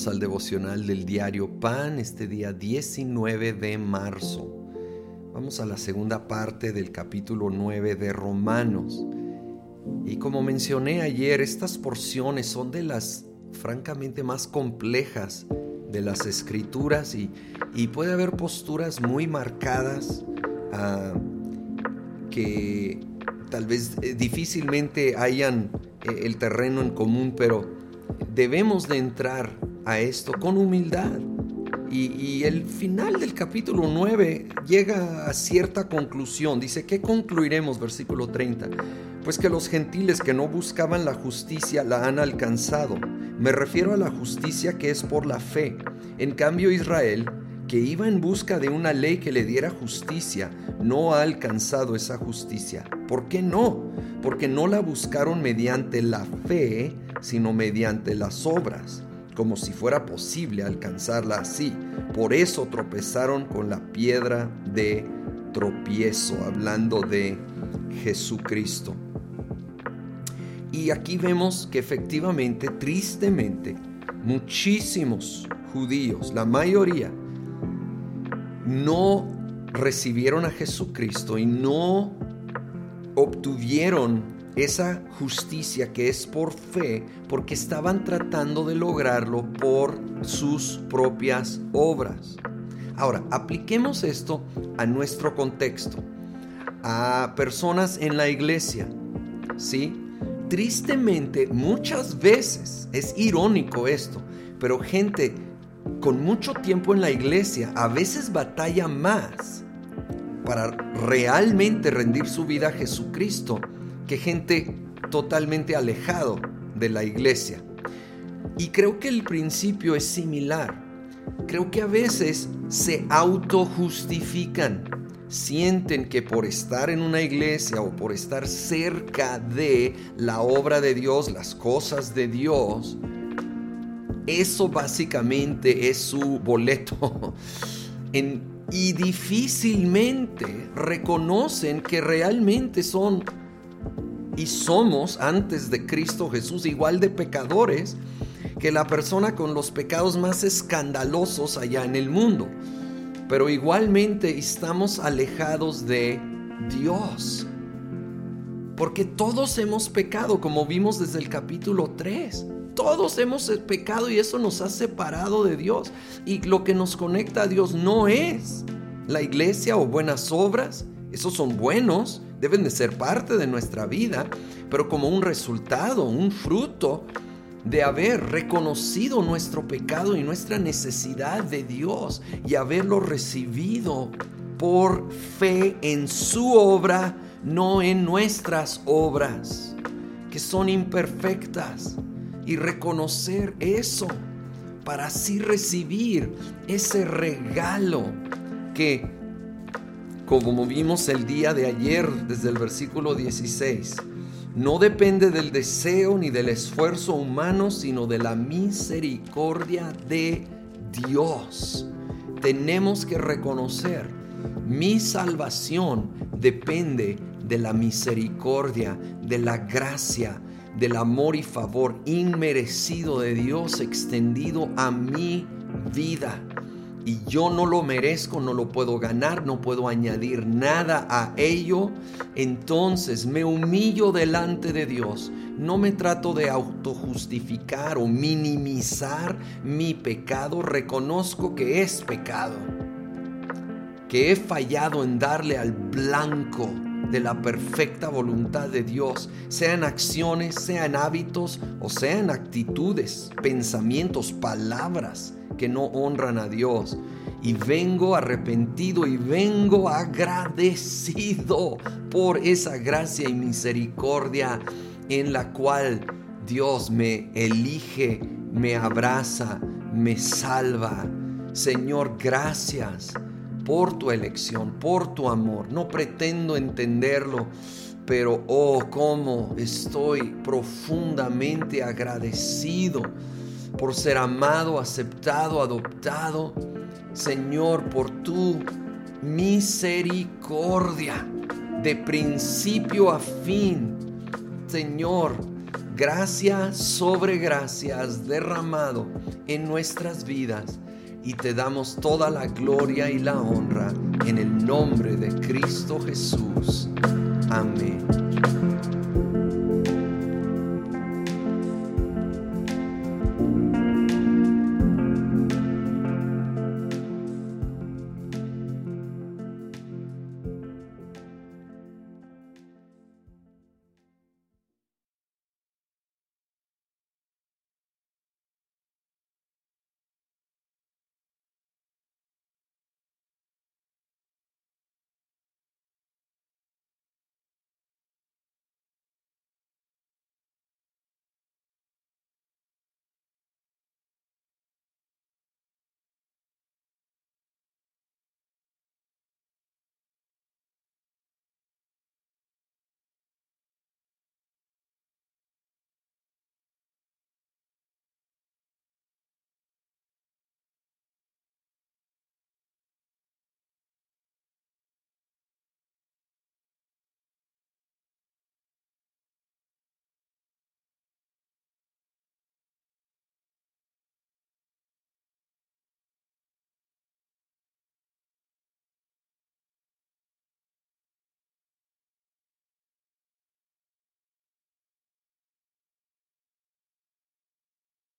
Bienvenidos al devocional del diario Pan, este día 19 de marzo. Vamos a la segunda parte del capítulo 9 de Romanos. Y como mencioné ayer, estas porciones son de las francamente más complejas de las escrituras y, puede haber posturas muy marcadas ah, que tal vez eh, difícilmente hayan eh, el terreno en común, pero debemos de entrar a esto con humildad. Y, el final del capítulo 9 llega a cierta conclusión. Dice, ¿qué concluiremos? Versículo 30. Pues que los gentiles que no buscaban la justicia la han alcanzado. Me refiero a la justicia que es por la fe. En cambio Israel, que iba en busca de una ley que le diera justicia, no ha alcanzado esa justicia. ¿Por qué no? Porque no la buscaron mediante la fe, sino mediante las obras, como si fuera posible alcanzarla así. Por eso tropezaron con la piedra de tropiezo, hablando de Jesucristo. Y aquí vemos que efectivamente, tristemente, muchísimos judíos, la mayoría, no recibieron a Jesucristo y no obtuvieron esa justicia que es por fe, porque estaban tratando de lograrlo por sus propias obras. Ahora, apliquemos esto a nuestro contexto, a personas en la iglesia, ¿sí? Tristemente, muchas veces, es irónico esto, pero gente con mucho tiempo en la iglesia a veces batalla más para realmente rendir su vida a Jesucristo que gente totalmente alejado de la iglesia. Y creo que el principio es similar. Creo que a veces se autojustifican. Sienten que por estar en una iglesia o por estar cerca de la obra de Dios, las cosas de Dios, eso básicamente es su boleto. y difícilmente reconocen que realmente son y somos antes de Cristo Jesús igual de pecadores que la persona con los pecados más escandalosos allá en el mundo. Pero igualmente estamos alejados de Dios. Porque todos hemos pecado, como vimos desde el capítulo 3. Todos hemos pecado y eso nos ha separado de Dios. Y lo que nos conecta a Dios no es la iglesia o buenas obras. Esos son buenos, deben de ser parte de nuestra vida, pero como un resultado, un fruto de haber reconocido nuestro pecado y nuestra necesidad de Dios y haberlo recibido por fe en su obra, no en nuestras obras, que son imperfectas. Y reconocer eso para así recibir ese regalo que como vimos el día de ayer desde el versículo 16, no depende del deseo ni del esfuerzo humano, sino de la misericordia de Dios. Tenemos que reconocer, mi salvación depende de la misericordia, de la gracia, del amor y favor inmerecido de Dios extendido a mi vida y yo no lo merezco, no lo puedo ganar, no puedo añadir nada a ello, entonces me humillo delante de Dios. No me trato de autojustificar o minimizar mi pecado, reconozco que es pecado, que he fallado en darle al blanco de la perfecta voluntad de Dios, sean acciones, sean hábitos o sean actitudes, pensamientos, palabras que no honran a Dios. Y vengo arrepentido y vengo agradecido por esa gracia y misericordia en la cual Dios me elige, me abraza, me salva. Señor, gracias por tu elección, por tu amor. No pretendo entenderlo, pero oh, cómo estoy profundamente agradecido por ser amado, aceptado, adoptado. Señor, por tu misericordia de principio a fin. Señor, gracia sobre gracias derramado en nuestras vidas y te damos toda la gloria y la honra en el nombre de Cristo Jesús. Amén.